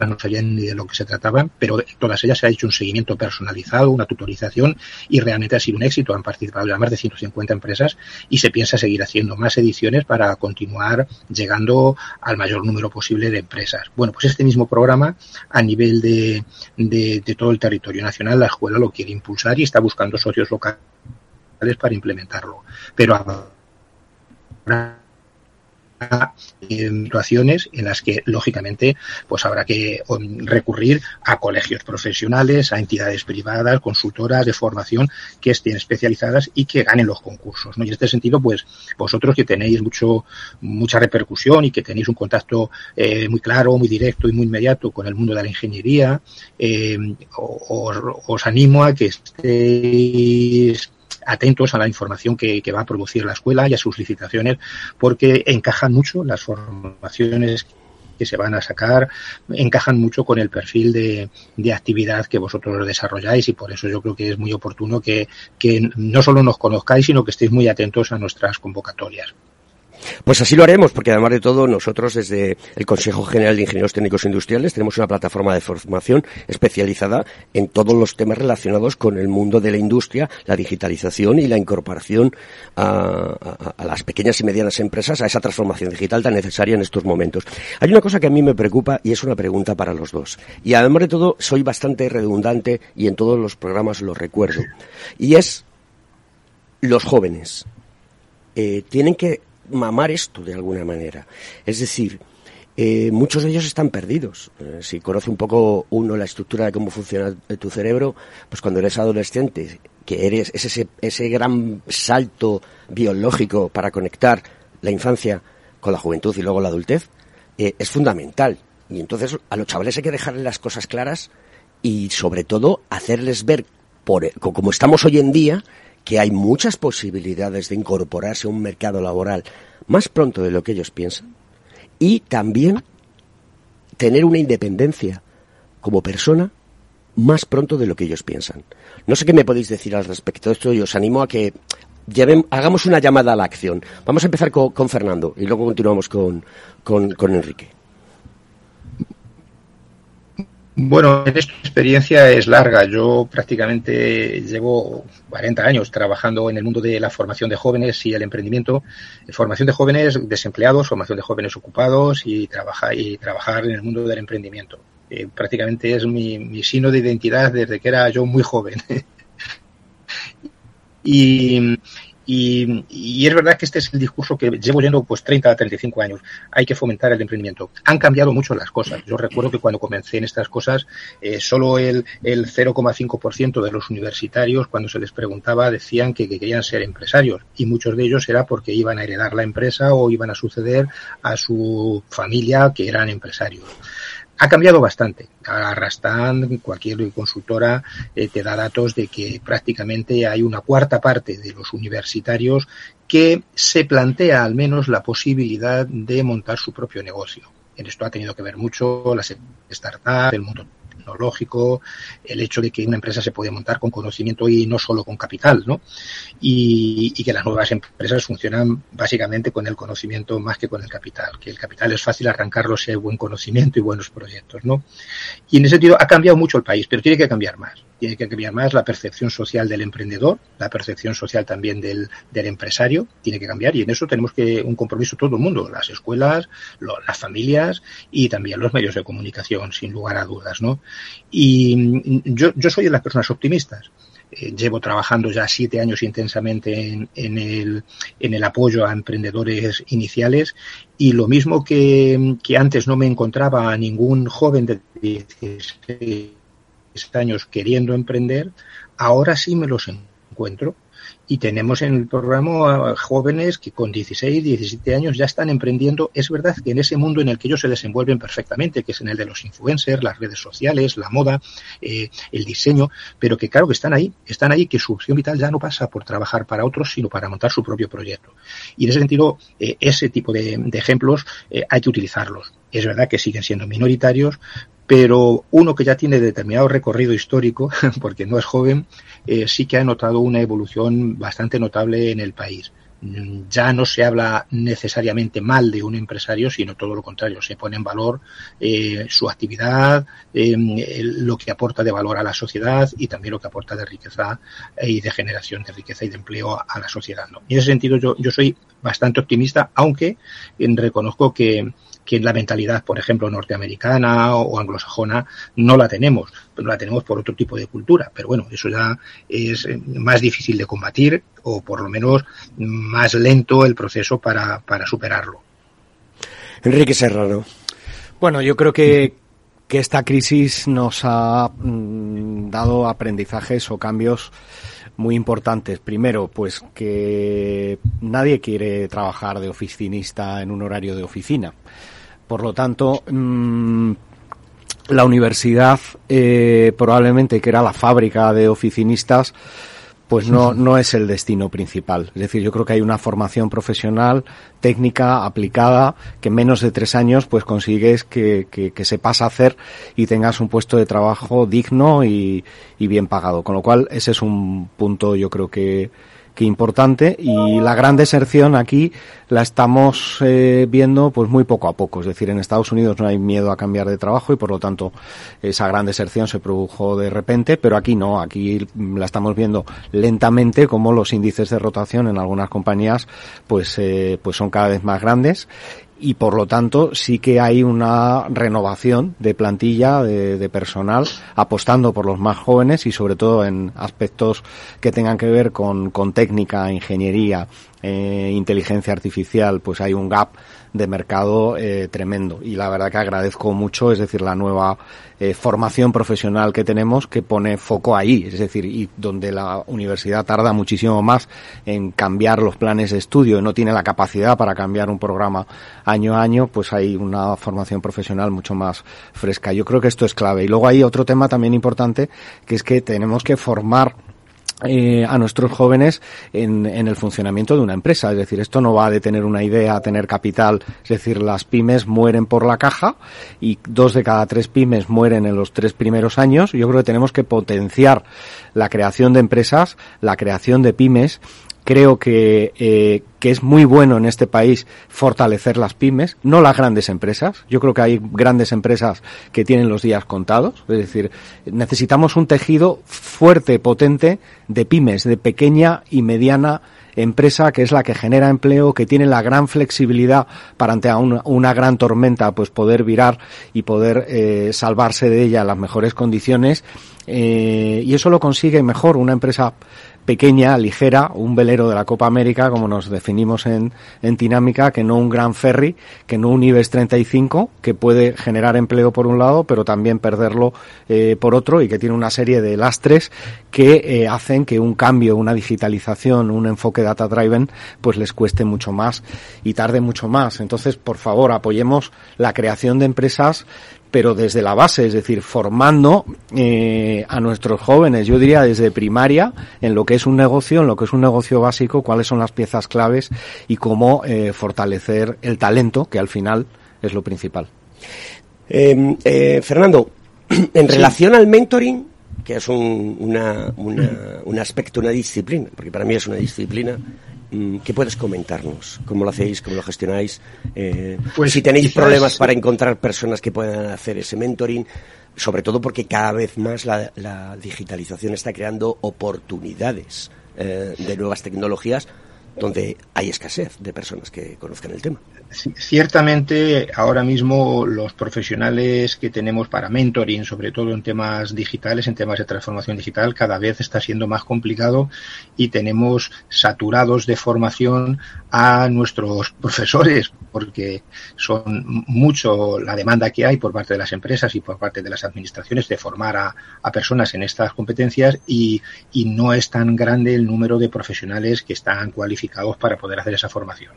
D: no sabían ni de lo que se trataba, pero todas ellas se ha hecho un seguimiento personalizado, una tutorización y realmente ha sido un éxito. Han participado ya más de 150 empresas y se piensa seguir haciendo más ediciones para continuar llegando al mayor número posible de empresas. Bueno, pues este mismo programa a nivel de, de, de todo el territorio nacional, la escuela lo quiere impulsar y está buscando socios locales para implementarlo. Pero ahora situaciones en las que lógicamente pues habrá que recurrir a colegios profesionales, a entidades privadas, consultoras de formación que estén especializadas y que ganen los concursos. ¿no? Y en este sentido, pues vosotros que tenéis mucho mucha repercusión y que tenéis un contacto eh, muy claro, muy directo y muy inmediato con el mundo de la ingeniería, eh, os, os animo a que estéis atentos a la información que, va a producir la escuela y a sus licitaciones, porque encajan mucho las formaciones que se van a sacar, encajan mucho con el perfil de, de actividad que vosotros desarrolláis y por eso yo creo que es muy oportuno que, que no solo nos conozcáis, sino que estéis muy atentos a nuestras convocatorias.
B: Pues así lo haremos, porque además de todo, nosotros desde el Consejo General de Ingenieros Técnicos Industriales tenemos una plataforma de formación especializada en todos los temas relacionados con el mundo de la industria, la digitalización y la incorporación a las pequeñas y medianas empresas a esa transformación digital tan necesaria en estos momentos. Hay una cosa que a mí me preocupa y es una pregunta para los dos. Y además de todo, soy bastante redundante y en todos los programas lo recuerdo. Y es los jóvenes. Eh, tienen que mamar esto de alguna manera. Es decir, eh, muchos de ellos están perdidos. Eh, si conoce un poco uno la estructura de cómo funciona tu cerebro, pues cuando eres adolescente, que eres es ese, ese gran salto biológico para conectar la infancia con la juventud y luego la adultez, eh, es fundamental. Y entonces a los chavales hay que dejarles las cosas claras y sobre todo hacerles ver, por, como estamos hoy en día, que hay muchas posibilidades de incorporarse a un mercado laboral más pronto de lo que ellos piensan y también tener una independencia como persona más pronto de lo que ellos piensan. No sé qué me podéis decir al respecto de esto y os animo a que lleven, hagamos una llamada a la acción. Vamos a empezar con, Fernando y luego continuamos con, con, con Enrique.
D: Bueno, esta experiencia es larga. Yo prácticamente llevo 40 años trabajando en el mundo de la formación de jóvenes y el emprendimiento. Formación de jóvenes desempleados, formación de jóvenes ocupados y, trabaja, y trabajar en el mundo del emprendimiento. Eh, prácticamente es mi, mi signo de identidad desde que era yo muy joven. y, y, y, es verdad que este es el discurso que llevo yendo pues 30 a 35 años. Hay que fomentar el emprendimiento. Han cambiado mucho las cosas. Yo recuerdo que cuando comencé en estas cosas, eh, solo el, el 0,5% de los universitarios, cuando se les preguntaba, decían que, que, querían ser empresarios. Y muchos de ellos era porque iban a heredar la empresa o iban a suceder a su familia que eran empresarios ha cambiado bastante. Arrastran, cualquier consultora eh, te da datos de que prácticamente hay una cuarta parte de los universitarios que se plantea al menos la posibilidad de montar su propio negocio. En esto ha tenido que ver mucho las startups, el mundo tecnológico, el hecho de que una empresa se puede montar con conocimiento y no solo con capital, ¿no? Y, y que las nuevas empresas funcionan básicamente con el conocimiento más que con el capital, que el capital es fácil arrancarlo si hay buen conocimiento y buenos proyectos, ¿no? Y en ese sentido ha cambiado mucho el país, pero tiene que cambiar más tiene que cambiar más la percepción social del emprendedor, la percepción social también del, empresario, tiene que cambiar y en eso tenemos que un compromiso todo el mundo, las escuelas, las familias y también los medios de comunicación, sin lugar a dudas, ¿no? Y yo, yo soy de las personas optimistas. Eh, llevo trabajando ya siete años intensamente en, en, el, en el apoyo a emprendedores iniciales y lo mismo que, que antes no me encontraba a ningún joven de 16 años queriendo emprender, ahora sí me los encuentro. Y tenemos en el programa jóvenes que con 16, 17 años ya están emprendiendo. Es verdad que en ese mundo en el que ellos se desenvuelven perfectamente, que es en el de los influencers, las redes sociales, la moda, eh, el diseño, pero que claro que están ahí, están ahí, que su opción vital ya no pasa por trabajar para otros, sino para montar su propio proyecto. Y en ese sentido, eh, ese tipo de, de ejemplos eh, hay que utilizarlos. Es verdad que siguen siendo minoritarios, pero uno que ya tiene determinado recorrido histórico, porque no es joven, eh, sí que ha notado una evolución bastante notable en el país. Ya no se habla necesariamente mal de un empresario, sino todo lo contrario, se pone en valor eh, su actividad, eh, lo que aporta de valor a la sociedad y también lo que aporta de riqueza y de generación de riqueza y de empleo a la sociedad. en ese sentido yo, yo soy bastante optimista, aunque reconozco que, que la mentalidad, por ejemplo, norteamericana o anglosajona no la tenemos, pero la tenemos por otro tipo de cultura. Pero bueno, eso ya es más difícil de combatir o por lo menos más lento el proceso para, para superarlo.
B: Enrique Serrano.
C: Bueno, yo creo que, que esta crisis nos ha mm, dado aprendizajes o cambios muy importantes. Primero, pues que nadie quiere trabajar de oficinista en un horario de oficina. Por lo tanto, mmm, la universidad eh, probablemente que era la fábrica de oficinistas pues no, no es el destino principal. Es decir, yo creo que hay una formación profesional, técnica, aplicada, que en menos de tres años pues consigues que, que, que se pasa a hacer y tengas un puesto de trabajo digno y, y bien pagado. Con lo cual, ese es un punto yo creo que, que importante y la gran deserción aquí la estamos eh, viendo pues muy poco a poco. Es decir, en Estados Unidos no hay miedo a cambiar de trabajo y por lo tanto esa gran deserción se produjo de repente, pero aquí no, aquí la estamos viendo lentamente como los índices de rotación en algunas compañías pues eh, pues son cada vez más grandes y por lo tanto sí que hay una renovación de plantilla de, personal apostando por los más jóvenes y sobre todo en aspectos que tengan que ver con, con técnica, ingeniería, eh, inteligencia artificial, pues hay un gap de mercado eh, tremendo. Y la verdad que agradezco mucho, es decir, la nueva eh, formación profesional que tenemos que pone foco ahí, es decir, y donde la universidad tarda muchísimo más en cambiar los planes de estudio, no tiene la capacidad para cambiar un programa año a año, pues hay una formación profesional mucho más fresca. Yo creo que esto es clave. Y luego hay otro tema también importante, que es que tenemos que formar eh, a nuestros jóvenes en, en, el funcionamiento de una empresa. Es decir, esto no va de tener una idea tener capital. Es decir, las pymes mueren por la caja y dos de cada tres pymes mueren en los tres primeros años. Yo creo que tenemos que potenciar la creación de empresas, la creación de pymes creo que, eh, que es muy bueno en este país fortalecer las pymes, no las grandes empresas. Yo creo que hay grandes empresas que tienen los días contados. Es decir, necesitamos un tejido fuerte, potente de pymes, de pequeña y mediana empresa que es la que genera empleo, que tiene la gran flexibilidad para ante una, gran tormenta, pues poder virar y poder eh, salvarse de ella en las mejores condiciones. Eh, y eso lo consigue mejor una empresa pequeña, ligera, un velero de la Copa América, como nos definimos en, en Tinámica, que no un gran ferry, que no un IBEX 35, que puede generar empleo por un lado, pero también perderlo eh, por otro, y que tiene una serie de lastres que eh, hacen que un cambio, una digitalización, un enfoque data driven, pues les cueste mucho más y tarde mucho más. Entonces, por favor, apoyemos la creación de empresas pero desde la base, es decir, formando eh, a nuestros jóvenes, yo diría desde primaria, en lo que es un negocio, en lo que es un negocio básico, cuáles son las piezas claves y cómo eh, fortalecer el talento, que al final es lo principal.
B: Eh, eh, Fernando, En relación al mentoring, que es un, una, una, un aspecto, una disciplina, porque para mí es una disciplina, ¿qué puedes comentarnos? ¿Cómo lo hacéis? ¿Cómo lo gestionáis? Eh,
D: Pues
B: si tenéis
D: quizás-
B: problemas para encontrar personas que puedan hacer ese mentoring, sobre todo porque cada vez más la, la digitalización está creando oportunidades eh, de nuevas tecnologías donde hay escasez de personas que conozcan el tema.
D: Ciertamente, ahora mismo los profesionales que tenemos para mentoring, sobre todo en temas digitales, en temas de transformación digital, cada vez está siendo más complicado y tenemos saturados de formación a nuestros profesores, porque son mucho la demanda que hay por parte de las empresas y por parte de las administraciones de formar a, a personas en estas competencias y, y no es tan grande el número de profesionales que están cualificados para poder hacer esa formación.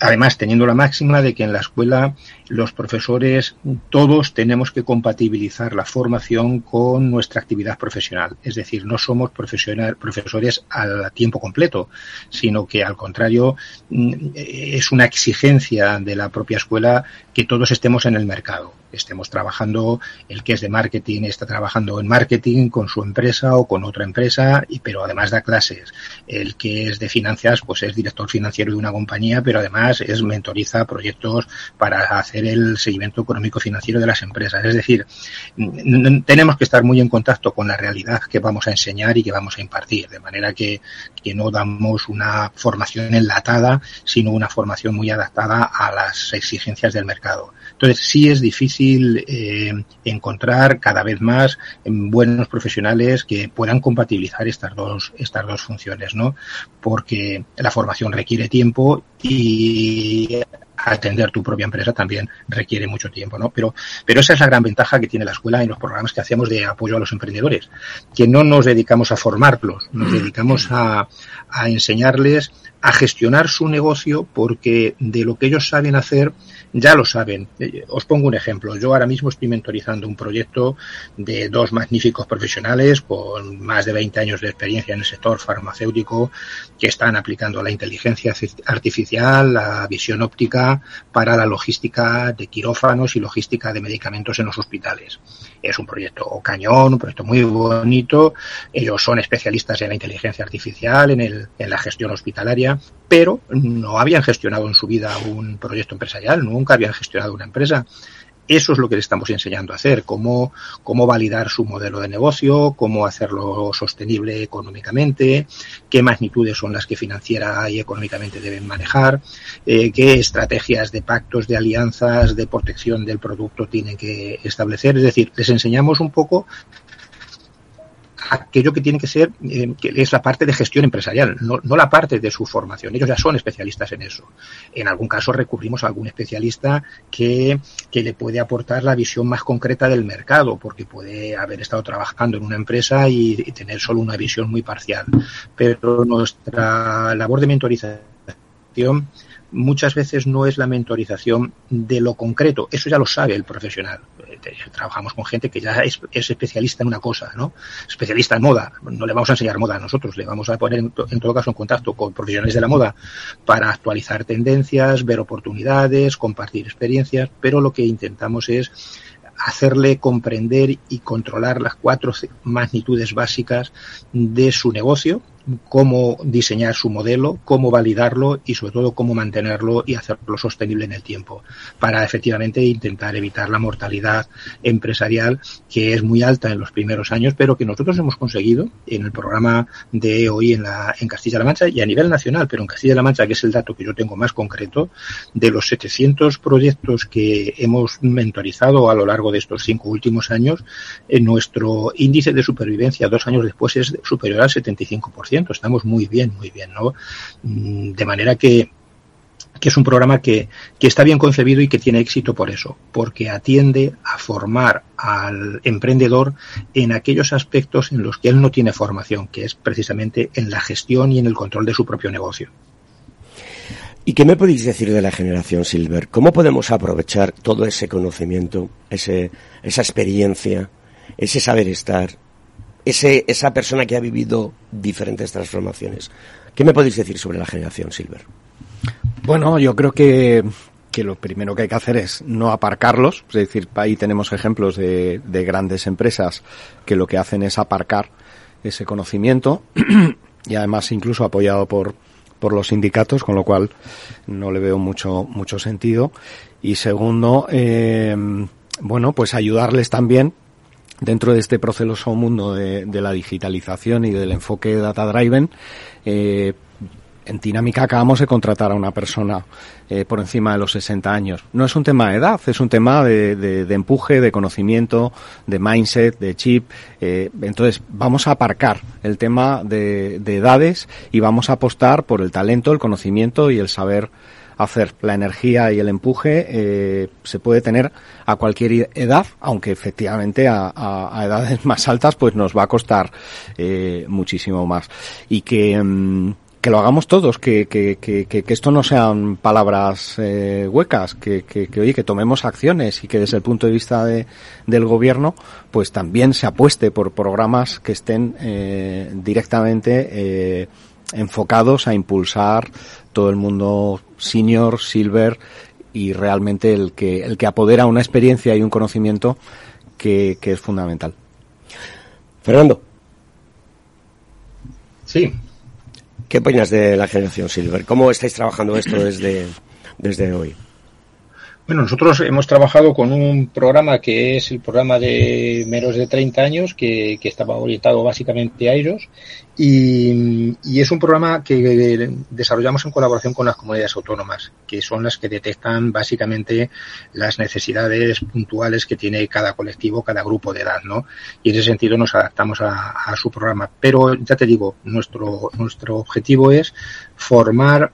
D: Además, teniendo la máxima de que en la escuela los profesores todos tenemos que compatibilizar la formación con nuestra actividad profesional. Es decir, no somos profesores a tiempo completo, sino que al contrario mm, es una exigencia de la propia escuela que todos estemos en el mercado. Estemos trabajando, el que es de marketing está trabajando en marketing con su empresa o con otra empresa, pero además da clases. El que es de finanzas, pues es director financiero de una compañía, pero además es mentoriza proyectos para hacer el seguimiento económico financiero de las empresas. Es decir, tenemos que estar muy en contacto con la realidad que vamos a enseñar y que vamos a impartir, de manera que, que no damos una formación enlatada, sino una formación muy adaptada a las exigencias del mercado. Entonces, sí es difícil eh, encontrar cada vez más em, buenos profesionales que puedan compatibilizar estas dos, estas dos funciones, ¿no? Porque la formación requiere tiempo y atender tu propia empresa también requiere mucho tiempo, ¿no? Pero, pero esa es la gran ventaja que tiene la escuela en los programas que hacemos de apoyo a los emprendedores, que no nos dedicamos a formarlos, nos dedicamos a, a enseñarles a gestionar su negocio porque de lo que ellos saben hacer ya lo saben. Eh, Os pongo un ejemplo. Yo ahora mismo estoy mentorizando un proyecto de dos magníficos profesionales con más de 20 años de experiencia en el sector farmacéutico que están aplicando la inteligencia artificial, la visión óptica para la logística de quirófanos y logística de medicamentos en los hospitales. Es un proyecto cañón, un proyecto muy bonito. Ellos son especialistas en la inteligencia artificial, en, el, en la gestión hospitalaria, pero no habían gestionado en su vida un proyecto empresarial, nunca habían gestionado una empresa. Eso es lo que le estamos enseñando a hacer, cómo, cómo validar su modelo de negocio, cómo hacerlo sostenible económicamente, qué magnitudes son las que financiera y económicamente deben manejar, eh, qué estrategias de pactos, de alianzas, de protección del producto tienen que establecer. Es decir, les enseñamos un poco aquello que tiene que ser, eh, que es la parte de gestión empresarial, no, no, la parte de su formación. Ellos ya son especialistas en eso. En algún caso recurrimos a algún especialista que, que le puede aportar la visión más concreta del mercado, porque puede haber estado trabajando en una empresa y, y tener solo una visión muy parcial. Pero nuestra labor de mentorización muchas veces no es la mentorización de lo concreto, eso ya lo sabe el profesional. Trabajamos con gente que ya es, es, especialista en una cosa, ¿no? Especialista en moda. No le vamos a enseñar moda a nosotros, le vamos a poner en, en todo caso en contacto con profesionales de la moda para actualizar tendencias, ver oportunidades, compartir experiencias, pero lo que intentamos es hacerle comprender y controlar las cuatro magnitudes básicas de su negocio, cómo diseñar su modelo, cómo validarlo y sobre todo cómo mantenerlo y hacerlo sostenible en el tiempo para efectivamente intentar evitar la mortalidad empresarial que es muy alta en los primeros años pero que nosotros hemos conseguido en el programa de hoy en, la, en Castilla-La Mancha y a nivel nacional pero en Castilla-La Mancha que es el dato que yo tengo más concreto de los 700 proyectos que hemos mentorizado a lo largo de estos cinco últimos años en nuestro índice de supervivencia dos años después es superior al 75% estamos muy bien, muy bien, ¿no? De manera que, que es un programa que, que, está bien concebido y que tiene éxito por eso, porque atiende a formar al emprendedor en aquellos aspectos en los que él no tiene formación, que es precisamente en la gestión y en el control de su propio negocio.
B: ¿Y qué me podéis decir de la generación Silver? ¿Cómo podemos aprovechar todo ese conocimiento, ese, esa experiencia, ese saber estar, ese, esa persona que ha vivido diferentes transformaciones. ¿Qué me podéis decir sobre la generación Silver?
C: Bueno, yo creo que, que lo primero que hay que hacer es no aparcarlos, es decir, ahí tenemos ejemplos de, de grandes empresas que lo que hacen es aparcar ese conocimiento y además incluso apoyado por, por los sindicatos, con lo cual no le veo mucho, mucho sentido. Y segundo, eh, bueno, pues ayudarles también dentro de este proceso mundo de, de la digitalización y del enfoque data driven, eh, en Dinámica acabamos de contratar a una persona eh, por encima de los 60 años. No es un tema de edad, es un tema de, de, de empuje, de conocimiento, de mindset, de chip. Eh, entonces, vamos a aparcar el tema de, de, edades y vamos a apostar por el talento, el conocimiento y el saber hacer. La energía y el empuje eh, se puede tener a cualquier edad, aunque efectivamente a, a, edades más altas pues nos va a costar eh, muchísimo más. Y que... Mmm, que lo hagamos todos, que, que, que, que esto no sean palabras eh, huecas, que, que, que, oye, que tomemos acciones y que desde el punto de vista de, del gobierno, pues también se apueste por programas que estén eh, directamente eh, enfocados a impulsar todo el mundo senior, silver y realmente el que, el que apodera una experiencia y un conocimiento que, que es fundamental.
B: Fernando.
D: Sí,
B: ¿Qué opinas de la generación Silver? ¿Cómo estáis trabajando esto desde, desde hoy?
D: Bueno, nosotros hemos trabajado con un programa que es el programa de menos de 30 años, que, que estaba orientado básicamente a ellos, y, y, es un programa que desarrollamos en colaboración con las comunidades autónomas, que son las que detectan básicamente las necesidades puntuales que tiene cada colectivo, cada grupo de edad, ¿no? Y en ese sentido nos adaptamos a, su programa. Pero ya te digo, nuestro, nuestro objetivo es formar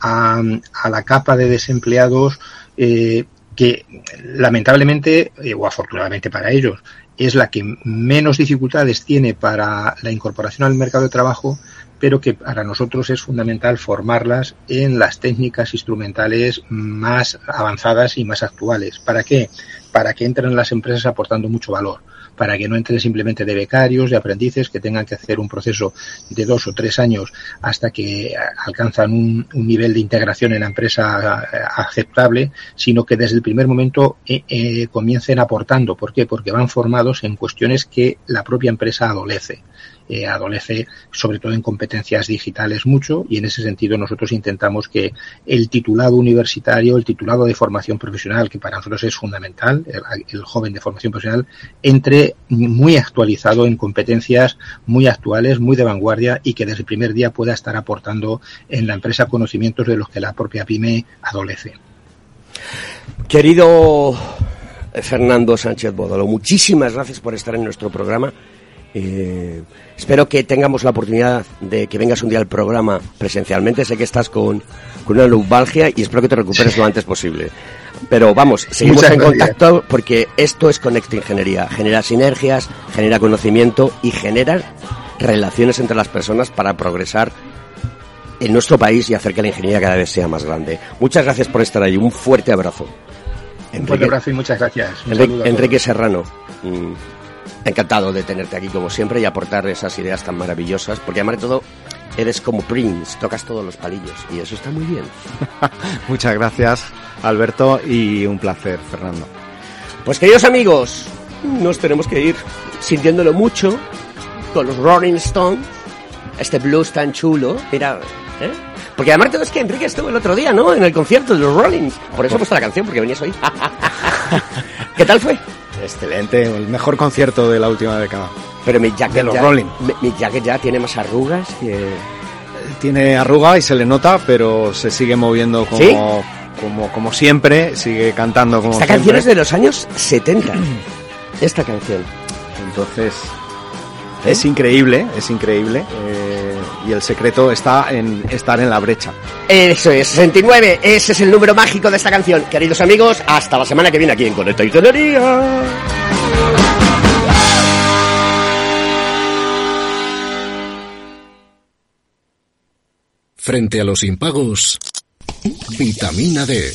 D: a la capa de desempleados eh, que lamentablemente eh, o afortunadamente para ellos es la que menos dificultades tiene para la incorporación al mercado de trabajo, pero que para nosotros es fundamental formarlas en las técnicas instrumentales más avanzadas y más actuales. ¿Para qué? Para que entren en las empresas aportando mucho valor para que no entren simplemente de becarios, de aprendices, que tengan que hacer un proceso de dos o tres años hasta que alcanzan un, un nivel de integración en la empresa eh, aceptable, sino que desde el primer momento eh, eh, comiencen aportando. ¿Por qué? Porque van formados en cuestiones que la propia empresa adolece eh, adolece sobre todo en competencias digitales mucho y en ese sentido nosotros intentamos que el titulado universitario, el titulado de formación profesional, que para nosotros es fundamental, el, joven de formación profesional, entre muy actualizado en competencias muy actuales, muy de vanguardia y que desde el primer día pueda estar aportando en la empresa conocimientos de los que la propia pyme adolece.
B: Querido Fernando Sánchez Bodolo, muchísimas gracias por estar en nuestro programa. Eh, espero que tengamos la oportunidad de que vengas un día al programa presencialmente. Sé que estás con, con una lumbalgia y espero que te recuperes lo antes posible. Pero vamos, seguimos Muchas en gracias. contacto porque esto es Conecta Ingeniería. Genera sinergias, genera conocimiento y genera relaciones entre las personas para progresar en nuestro país y hacer que la ingeniería cada vez sea más grande. Muchas gracias por estar ahí. Un fuerte abrazo.
D: Enrique, un fuerte abrazo y muchas gracias. Un
B: Enrique, Enrique Serrano. Encantado de tenerte aquí como siempre y aportar esas ideas tan maravillosas, porque además de todo eres como Prince, tocas todos los palillos y eso está muy bien.
C: Muchas gracias Alberto y un placer Fernando.
B: Pues queridos amigos, nos tenemos que ir sintiéndolo mucho con los Rolling Stones, este blues tan chulo, mira, ¿eh? Porque además todo es que Enrique estuvo el otro día, ¿no? En el concierto de los Rollings. Por eso he puesto la canción, porque venías hoy. ¿Qué tal fue?
C: Excelente, el mejor concierto de la última década.
B: Pero mi jacket,
C: de los
B: ya,
C: Rolling.
B: Mi, mi, jacket ya tiene más arrugas que...
C: Tiene arruga y se le nota, pero se sigue moviendo como, ¿Sí? como, como siempre, sigue cantando como
B: Esta
C: siempre.
B: canción es de los años 70. Esta canción.
C: Entonces, ¿Eh? es increíble, es increíble. Eh, y el secreto está en estar en la brecha.
B: Eso es, 69. Ese es el número mágico de esta canción. Queridos amigos, hasta la semana que viene aquí en Conecta Ingeniería.
J: Frente a los impagos, vitamina D,